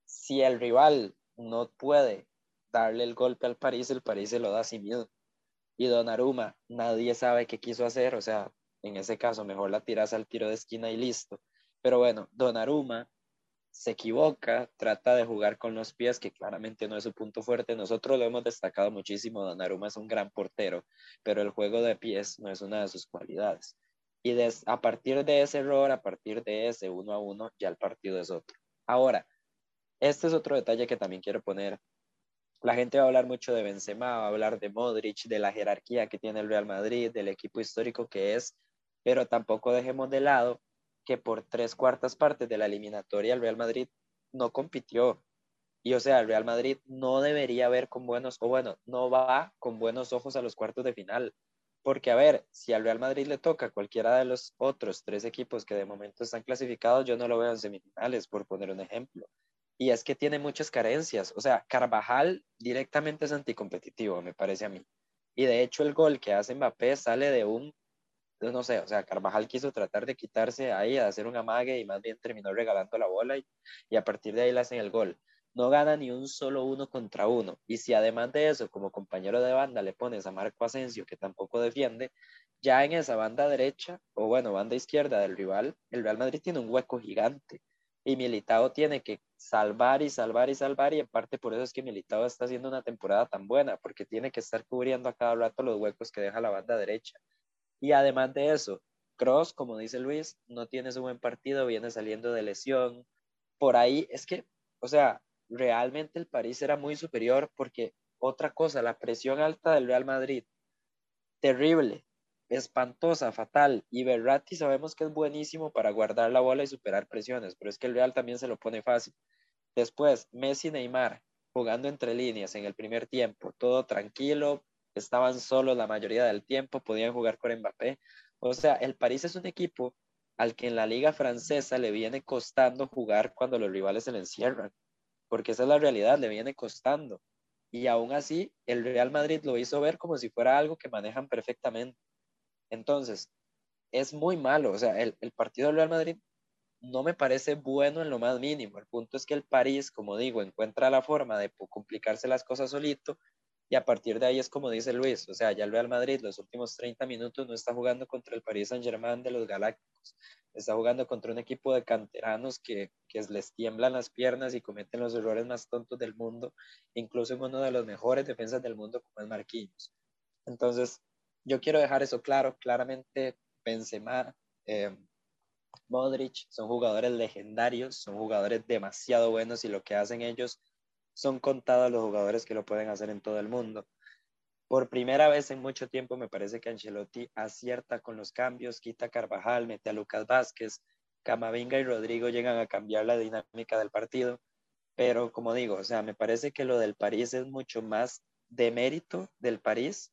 B: si el rival no puede darle el golpe al París, el París se lo da sin miedo. Y Donnarumma, nadie sabe qué quiso hacer, o sea, en ese caso mejor la tiras al tiro de esquina y listo. Pero bueno, Donnarumma se equivoca, trata de jugar con los pies, que claramente no es su punto fuerte. Nosotros lo hemos destacado muchísimo, Donnarumma es un gran portero, pero el juego de pies no es una de sus cualidades. Y a partir de ese error, a partir de ese uno a uno, ya el partido es otro. Ahora, este es otro detalle que también quiero poner. La gente va a hablar mucho de Benzema, va a hablar de Modric, de la jerarquía que tiene el Real Madrid, del equipo histórico que es, pero tampoco dejemos de lado que por tres cuartas partes de la eliminatoria el Real Madrid no compitió. Y o sea, el Real Madrid no debería ver con buenos, o bueno, no va con buenos ojos a los cuartos de final. Porque a ver, si al Real Madrid le toca cualquiera de los otros tres equipos que de momento están clasificados, yo no lo veo en semifinales, por poner un ejemplo. Y es que tiene muchas carencias. O sea, Carvajal directamente es anticompetitivo, me parece a mí. Y de hecho el gol que hace Mbappé sale de un entonces, no sé, o sea, Carvajal quiso tratar de quitarse ahí, de hacer un amague y más bien terminó regalando la bola y, a partir de ahí le hacen el gol. No gana ni un solo uno contra uno. Y si además de eso, como compañero de banda, le pones a Marco Asensio, que tampoco defiende, ya en esa banda derecha, o bueno, banda izquierda del rival, el Real Madrid tiene un hueco gigante. Y Militao tiene que salvar y salvar y salvar, y en parte por eso es que Militao está haciendo una temporada tan buena, porque tiene que estar cubriendo a cada rato los huecos que deja la banda derecha. Y además de eso, Cross, como dice Luis, no tiene su buen partido, viene saliendo de lesión. Por ahí es que, o sea, realmente el París era muy superior porque otra cosa, la presión alta del Real Madrid, terrible, espantosa, fatal. Y Berratti sabemos que es buenísimo para guardar la bola y superar presiones, pero es que el Real también se lo pone fácil. Después, Messi Neymar jugando entre líneas en el primer tiempo, todo tranquilo, estaban solos la mayoría del tiempo, podían jugar con Mbappé. O sea, el París es un equipo al que en la liga francesa le viene costando jugar cuando los rivales se le encierran, porque esa es la realidad, le viene costando. Y aún así, el Real Madrid lo hizo ver como si fuera algo que manejan perfectamente. Entonces, es muy malo, o sea, el, el partido del Real Madrid no me parece bueno en lo más mínimo. El punto es que el París, como digo, encuentra la forma de complicarse las cosas solito y a partir de ahí es como dice Luis, o sea, ya el Real Madrid los últimos 30 minutos no está jugando contra el Paris Saint-Germain de los Galácticos, está jugando contra un equipo de canteranos que, que les tiemblan las piernas y cometen los errores más tontos del mundo, incluso en uno de los mejores defensas del mundo como es Marquinhos. Entonces, yo quiero dejar eso claro, claramente Benzema, eh, Modric son jugadores legendarios, son jugadores demasiado buenos y lo que hacen ellos son contados los jugadores que lo pueden hacer en todo el mundo. Por primera vez en mucho tiempo me parece que Ancelotti acierta con los cambios, quita a Carvajal, mete a Lucas Vázquez, Camavinga y Rodrigo llegan a cambiar la dinámica del partido, pero como digo, o sea, me parece que lo del París es mucho más de mérito del París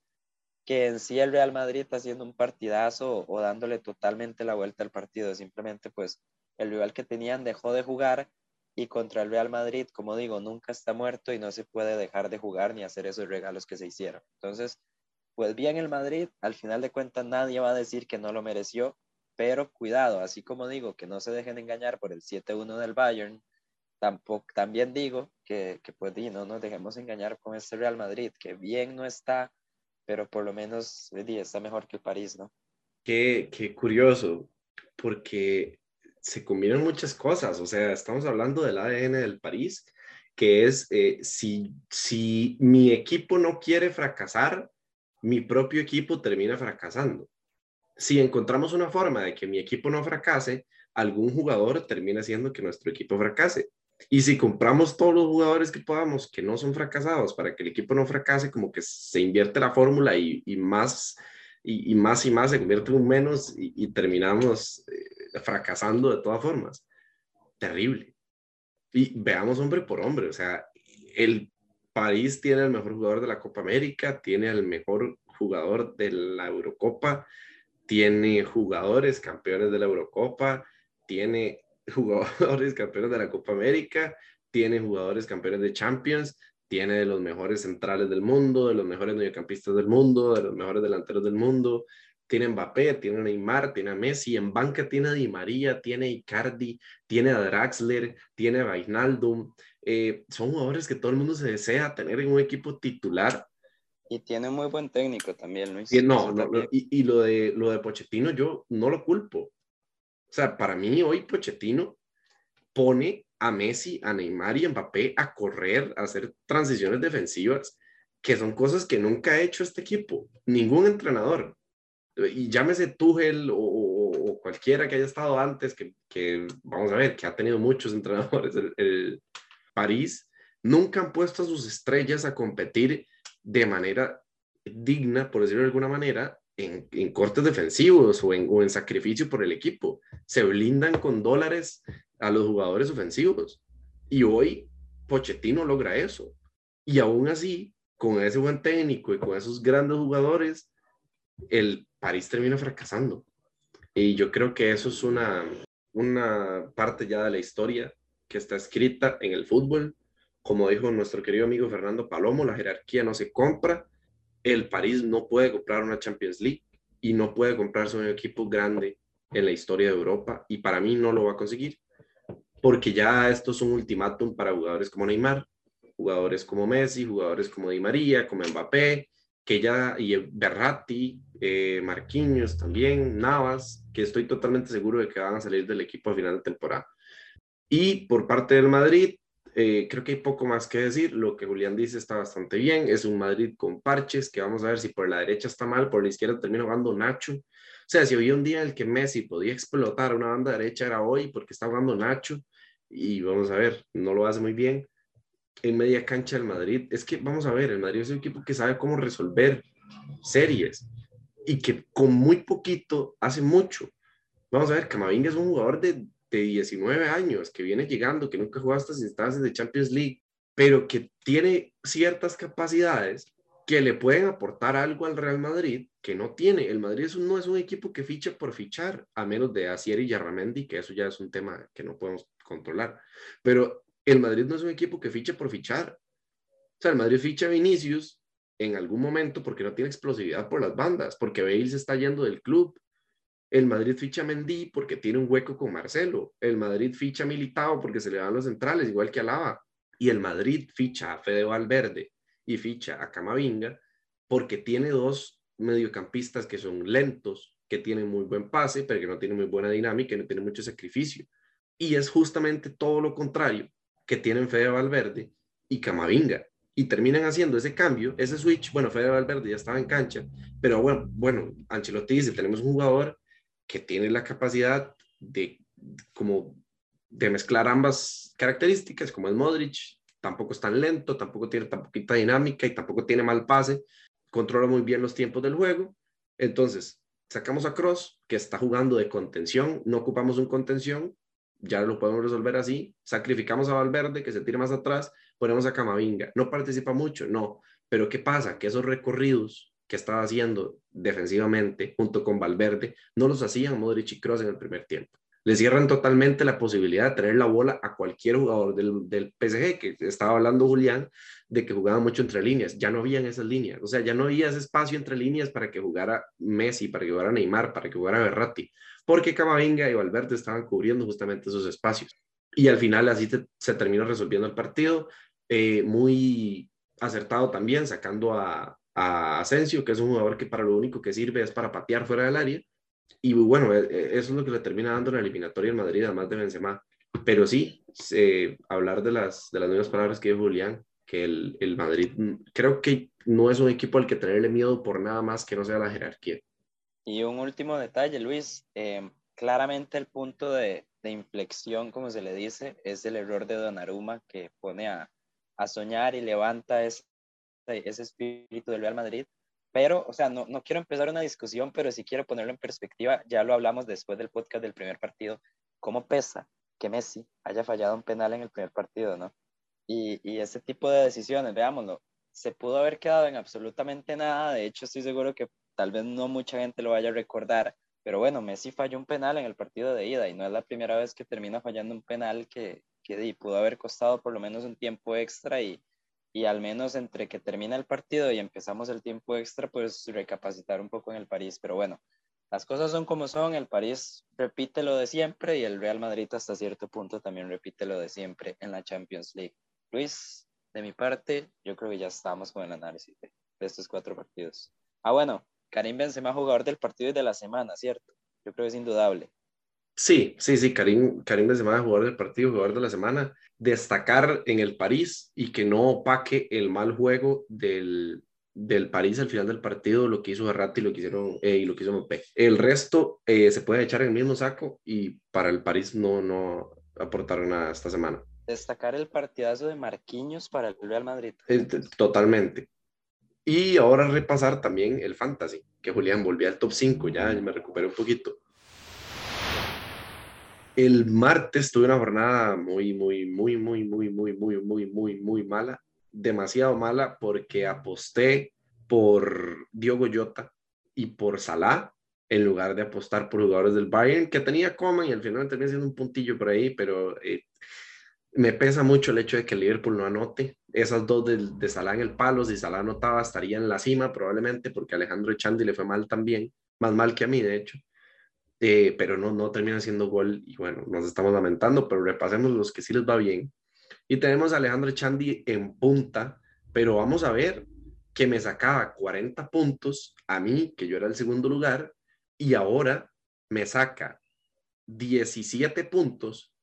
B: que en sí el Real Madrid está haciendo un partidazo o dándole totalmente la vuelta al partido, simplemente pues el rival que tenían dejó de jugar y contra el Real Madrid, como digo, nunca está muerto y no se puede dejar de jugar ni hacer esos regalos que se hicieron. Entonces, pues bien el Madrid, al final de cuentas nadie va a decir que no lo mereció, pero cuidado, así como digo que no se dejen engañar por el 7-1 del Bayern, tampoco, también digo que, que pues no nos dejemos engañar con este Real Madrid, que bien no está, pero por lo menos está mejor que París, ¿no?
A: Qué, qué curioso, porque se combinan muchas cosas, o sea, estamos hablando del ADN del París, que es eh, si, si mi equipo no quiere fracasar, mi propio equipo termina fracasando. Si encontramos una forma de que mi equipo no fracase, algún jugador termina haciendo que nuestro equipo fracase. Y si compramos todos los jugadores que podamos que no son fracasados para que el equipo no fracase, como que se invierte la fórmula y, más y, más y más se convierte en un menos y, terminamos eh, fracasando de todas formas. Terrible. Y veamos hombre por hombre, o sea, el París tiene el mejor jugador de la Copa América, tiene el mejor jugador de la Eurocopa, tiene jugadores campeones de la Eurocopa, tiene jugadores campeones de la Copa América, tiene jugadores campeones de Champions, tiene de los mejores centrales del mundo, de los mejores mediocampistas del mundo, de los mejores delanteros del mundo. Tiene Mbappé, tiene Neymar, tiene a Messi, en banca tiene a Di María, tiene a Icardi, tiene a Draxler, tiene a Wijnaldum. Eh, son jugadores que todo el mundo se desea tener en un equipo titular.
B: Y tiene muy buen técnico también, Luis.
A: Y, no, no, y, y, lo, de, lo de Pochettino yo no lo culpo. O sea, para mí hoy Pochettino pone a Messi, a Neymar y a Mbappé a correr, a hacer transiciones defensivas, que son cosas que nunca ha hecho este equipo, ningún entrenador. Y llámese Tuchel o, cualquiera que haya estado antes, que, vamos a ver, que ha tenido muchos entrenadores, el, el, París, nunca han puesto a sus estrellas a competir de manera digna, por decirlo de alguna manera, en, en cortes defensivos o en, o en sacrificio por el equipo. Se blindan con dólares a los jugadores ofensivos. Y hoy Pochettino logra eso. Y aún así, con ese buen técnico y con esos grandes jugadores, el París termina fracasando. Y yo creo que eso es una, una parte ya de la historia que está escrita en el fútbol. Como dijo nuestro querido amigo Fernando Palomo, la jerarquía no se compra. El París no puede comprar una Champions League y no puede comprarse un equipo grande en la historia de Europa y para mí no lo va a conseguir porque ya esto es un ultimátum para jugadores como Neymar, jugadores como Messi, jugadores como Di María, como Mbappé, que ya, y Berratti, eh, Marquinhos también, Navas, que estoy totalmente seguro de que van a salir del equipo a final de temporada. Y por parte del Madrid, eh, creo que hay poco más que decir. Lo que Julián dice está bastante bien. Es un Madrid con parches, que vamos a ver si por la derecha está mal, por la izquierda termina jugando Nacho. O sea, si había un día en el que Messi podía explotar una banda derecha era hoy porque está jugando Nacho y vamos a ver, no lo hace muy bien. En media cancha del Madrid, es que vamos a ver, el Madrid es un equipo que sabe cómo resolver series y que con muy poquito hace mucho. Vamos a ver, Camavinga es un jugador de, de 19 años que viene llegando, que nunca jugó estas instancias de Champions League, pero que tiene ciertas capacidades que le pueden aportar algo al Real Madrid que no tiene. El Madrid es no es un equipo que ficha por fichar, a menos de Asier y Yarramendi, que eso ya es un tema que no podemos controlar. Pero el Madrid no es un equipo que ficha por fichar. O sea, el Madrid ficha a Vinicius en algún momento porque no tiene explosividad por las bandas, porque Bale se está yendo del club. El Madrid ficha a Mendy porque tiene un hueco con Marcelo. El Madrid ficha a Militao porque se le dan los centrales, igual que a Lava. Y el Madrid ficha a Fede Valverde y ficha a Camavinga porque tiene dos mediocampistas que son lentos, que tienen muy buen pase, pero que no tienen muy buena dinámica y no tienen mucho sacrificio. Y es justamente todo lo contrario que tienen Fede Valverde y Camavinga. Y terminan haciendo ese cambio, ese switch. Bueno, Fede Valverde ya estaba en cancha, pero bueno, bueno, Ancelotti dice, tenemos un jugador que tiene la capacidad de como de mezclar ambas características, como es Modric, tampoco es tan lento, tampoco tiene tan poquita dinámica y tampoco tiene mal pase, controla muy bien los tiempos del juego. Entonces, sacamos a Cross, que está jugando de contención, no ocupamos un contención, ya lo podemos resolver así. Sacrificamos a Valverde, que se tira más atrás, ponemos a Camavinga. No participa mucho, no. Pero ¿qué pasa? Que esos recorridos que estaba haciendo defensivamente junto con Valverde no los hacían Modric y Kroos en el primer tiempo. Le cierran totalmente la posibilidad de tener la bola a cualquier jugador del, del PSG, que estaba hablando Julián, de que jugaba mucho entre líneas. Ya no había esas líneas. O sea, ya no había ese espacio entre líneas para que jugara Messi, para que jugara Neymar, para que jugara Berratti porque Camavinga y Valverde estaban cubriendo justamente esos espacios. Y al final así se terminó resolviendo el partido, eh, muy acertado también, sacando a, a Asensio, que es un jugador que para lo único que sirve es para patear fuera del área. Y bueno, e, e, eso es lo que le termina dando la eliminatoria en Madrid, además de Benzema. Pero sí, hablar de las, de las nuevas palabras que dijo Julián, que el, el Madrid creo que no es un equipo al que tenerle miedo por nada más que no sea la jerarquía.
B: Y un último detalle, Luis, eh, claramente el punto de, de, inflexión, como se le dice, es el error de Donnarumma que pone a, a soñar y levanta ese, ese espíritu del Real Madrid. Pero, o sea, no, no quiero empezar una discusión, pero sí quiero ponerlo en perspectiva. Ya lo hablamos después del podcast del primer partido. ¿Cómo pesa que Messi haya fallado un penal en el primer partido, no? y, y ese tipo de decisiones, veámoslo, se pudo haber quedado en absolutamente nada. De hecho, estoy seguro que tal vez no mucha gente lo vaya a recordar, pero bueno, Messi falló un penal en el partido de ida y no es la primera vez que termina fallando un penal que, que pudo haber costado por lo menos un tiempo extra y, y al menos entre que termina el partido y empezamos el tiempo extra, pues recapacitar un poco en el París. Pero bueno, las cosas son como son, el París repite lo de siempre y el Real Madrid hasta cierto punto también repite lo de siempre en la Champions League. Luis, de mi parte, yo creo que ya estamos con el análisis de, estos cuatro partidos. Ah, bueno, Karim Benzema jugador del partido y de la semana, ¿cierto? Yo creo que es indudable.
A: Sí, sí, sí, Karim, Karim Benzema, jugador del partido, jugador de la semana. Destacar en el París y que no opaque el mal juego del, del París al final del partido, lo que hizo Verratti lo que hicieron eh, y lo que hizo Mbappé. El resto eh, se puede echar en el mismo saco y para el París no, no aportaron nada esta semana.
B: Destacar el partidazo de Marquinhos para el Real Madrid.
A: totalmente. Y ahora repasar también el fantasy, que Julián volvió al top 5, ya me recuperé un poquito. El martes tuve una jornada muy, muy, muy, muy, muy, muy, muy, muy, muy, muy mala. Demasiado mala porque aposté por Diogo Jota y por Salah en lugar de apostar por jugadores del Bayern que tenía coma y al final terminé siendo un puntillo por ahí, pero eh, me pesa mucho el hecho de que Liverpool no anote. Esas dos de, de Salah en el palo, si Salah anotaba, estaría en la cima probablemente, porque Alejandro Echandi le fue mal también, más mal que a mí, de hecho. Eh, pero no, no termina siendo gol y bueno, nos estamos lamentando, pero repasemos los que sí les va bien. Y tenemos a Alejandro Echandi en punta, pero vamos a ver que me sacaba 40 puntos a mí, que yo era el segundo lugar, y ahora me saca 17 puntos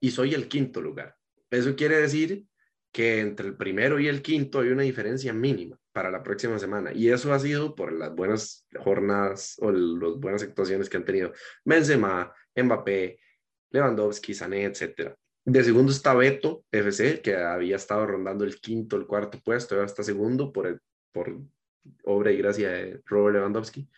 A: y soy el quinto lugar. Eso quiere decir que entre el primero y el quinto hay una diferencia mínima para la próxima semana. Y eso ha sido por las buenas jornadas o las buenas actuaciones que han tenido Benzema, Mbappé, Lewandowski, Sané, etc. De segundo está Beto FC, que había estado rondando el quinto, el cuarto puesto, ahora está segundo por, por obra y gracia de Robert Lewandowski.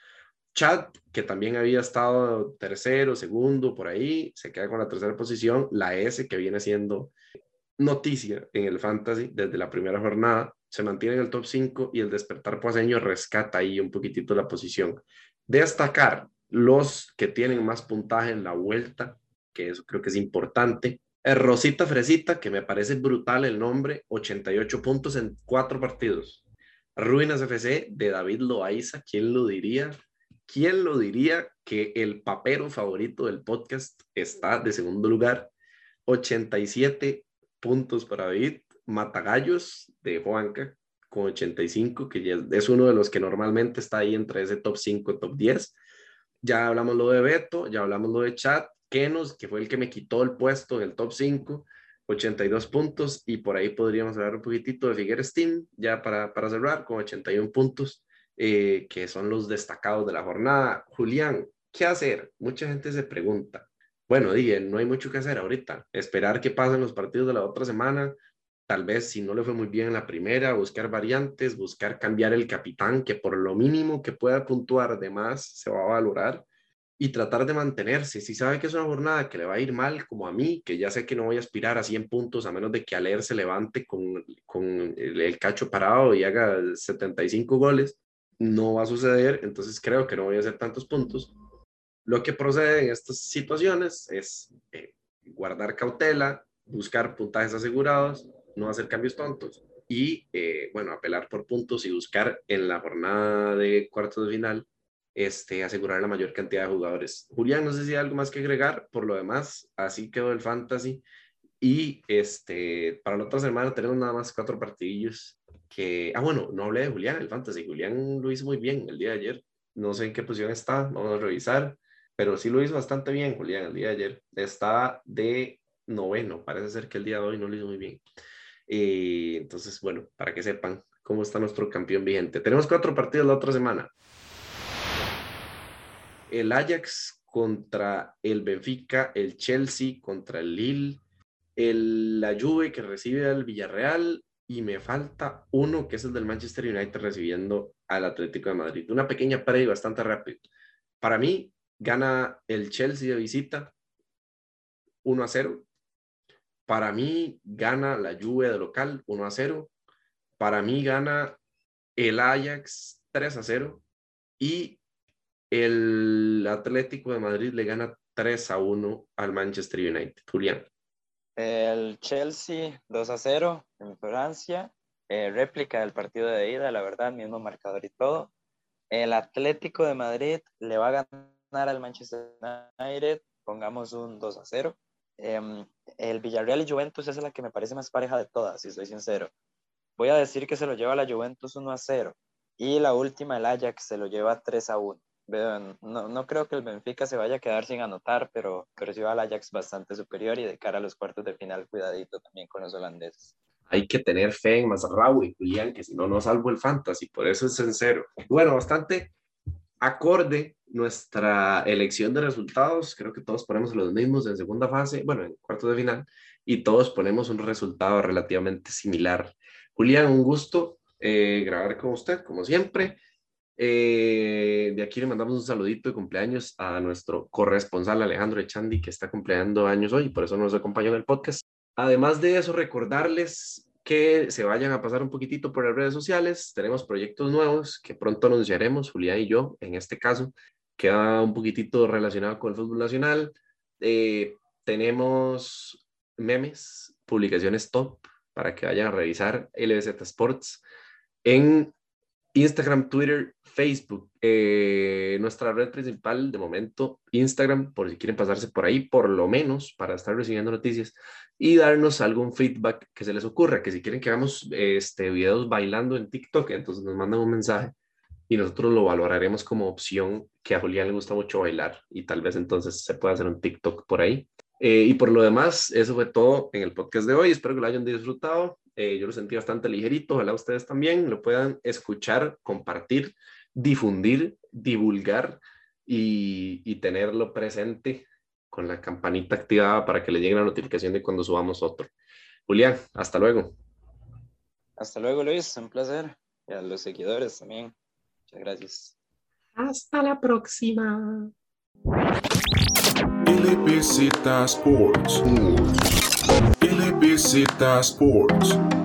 A: Chad, que también había estado tercero, segundo, por ahí, se queda con la tercera posición. La S, que viene siendo noticia en el fantasy desde la primera jornada, se mantiene en el top 5 y el despertar poseño rescata ahí un poquitito la posición. Destacar los que tienen más puntaje en la vuelta, que eso creo que es importante. Rosita Fresita, que me parece brutal el nombre, 88 puntos en cuatro partidos. Ruinas FC de David Loaiza, ¿quién lo diría? ¿Quién lo diría que el papero favorito del podcast está de segundo lugar? 87 puntos para David. Matagallos de Juanca con 85, que es uno de los que normalmente está ahí entre ese top 5, top 10. Ya hablamos lo de Beto, ya hablamos lo de Chat, Kenos, que fue el que me quitó el puesto en el top 5, 82 puntos, y por ahí podríamos hablar un poquitito de Figueres Team, ya para, para cerrar, con 81 puntos, eh, que son los destacados de la jornada. Julián, ¿qué hacer? Mucha gente se pregunta, bueno, dije, no hay mucho que hacer ahorita. Esperar que pasen los partidos de la otra semana. Tal vez si no le fue muy bien en la primera, buscar variantes, buscar cambiar el capitán, que por lo mínimo que pueda puntuar de más se va a valorar y tratar de mantenerse. Si sabe que es una jornada que le va a ir mal, como a mí, que ya sé que no voy a aspirar a 100 puntos a menos de que Aler se levante con, con el, cacho parado y haga 75 goles, no va a suceder. Entonces creo que no voy a hacer tantos puntos lo que procede en estas situaciones es eh, guardar cautela, buscar puntajes asegurados, no hacer cambios tontos y, eh, bueno, apelar por puntos y buscar en la jornada de cuartos de final este, asegurar la mayor cantidad de jugadores. Julián, no sé si hay algo más que agregar. Por lo demás, así quedó el fantasy. Y este, para la otra semana tenemos nada más cuatro partidillos que... Ah, bueno, no hablé de Julián, el fantasy. Julián lo hizo muy bien el día de ayer. No sé en qué posición está, vamos a revisar pero sí lo hizo bastante bien, Julián, el día de ayer. Está de noveno, parece ser que el día de hoy no lo hizo muy bien. Y entonces, bueno, para que sepan cómo está nuestro campeón vigente. Tenemos cuatro partidos la otra semana. El Ajax contra el Benfica, el Chelsea contra el Lille, el, la Juve que recibe al Villarreal y me falta uno que es el del Manchester United recibiendo al Atlético de Madrid. Una pequeña previa bastante rápido. Para mí, Gana el Chelsea de visita 1 a 0. Para mí gana la Juve de local 1 a 0. Para mí gana el Ajax 3 a 0. Y el Atlético de Madrid le gana 3 a 1 al Manchester United. Julián.
B: El Chelsea 2 a 0 en Francia. Eh, réplica del partido de ida, la verdad, mismo marcador y todo. El Atlético de Madrid le va a ganar al Manchester United, pongamos un 2 a 0. Em, el Villarreal y Juventus es la que me parece más pareja de todas, si soy sincero. Voy a decir que se lo lleva la Juventus 1 a 0 y la última, el Ajax, se lo lleva 3 a 1. No, no creo que el Benfica se vaya a quedar sin anotar, pero, pero sí va al Ajax bastante superior y de cara a los cuartos de final, cuidadito también con los holandeses.
A: Hay que tener fe en Mazarrao y Julián, que si no, no salvo el fantasy, por eso es sincero. Bueno, bastante acorde nuestra elección de resultados. Creo que todos ponemos los mismos en segunda fase, bueno, en cuartos de final, y todos ponemos un resultado relativamente similar. Julián, un gusto eh, grabar con usted, como siempre. Eh, de aquí le mandamos un saludito de cumpleaños a nuestro corresponsal Alejandro Echandi, que está cumpliendo años hoy, por eso nos acompañó en el podcast. Además de eso, recordarles que se vayan a pasar un poquitito por las redes sociales. Tenemos proyectos nuevos que pronto anunciaremos, Julián y yo, en este caso, queda un poquitito relacionado con el fútbol nacional. Eh, tenemos memes, publicaciones top para que vayan a revisar LBZ Sports en Instagram, Twitter, Facebook. Eh, nuestra red principal de momento, Instagram, por si quieren pasarse por ahí, por lo menos para estar recibiendo noticias y darnos algún feedback que se les ocurra, que si quieren que hagamos este, videos bailando en TikTok, entonces nos mandan un mensaje y nosotros lo valoraremos como opción que a Julián le gusta mucho bailar y tal vez entonces se pueda hacer un TikTok por ahí. Eh, y por lo demás, eso fue todo en el podcast de hoy. Espero que lo hayan disfrutado. Eh, yo lo sentí bastante ligerito. Ojalá ustedes también lo puedan escuchar, compartir, difundir, divulgar y, y tenerlo presente con la campanita activada para que le llegue la notificación de cuando subamos otro. Julián, hasta luego.
B: Hasta luego, Luis. Un placer. Y a los seguidores también. Muchas gracias.
A: Hasta la próxima.
C: LBZ Sports. LBZ Sports.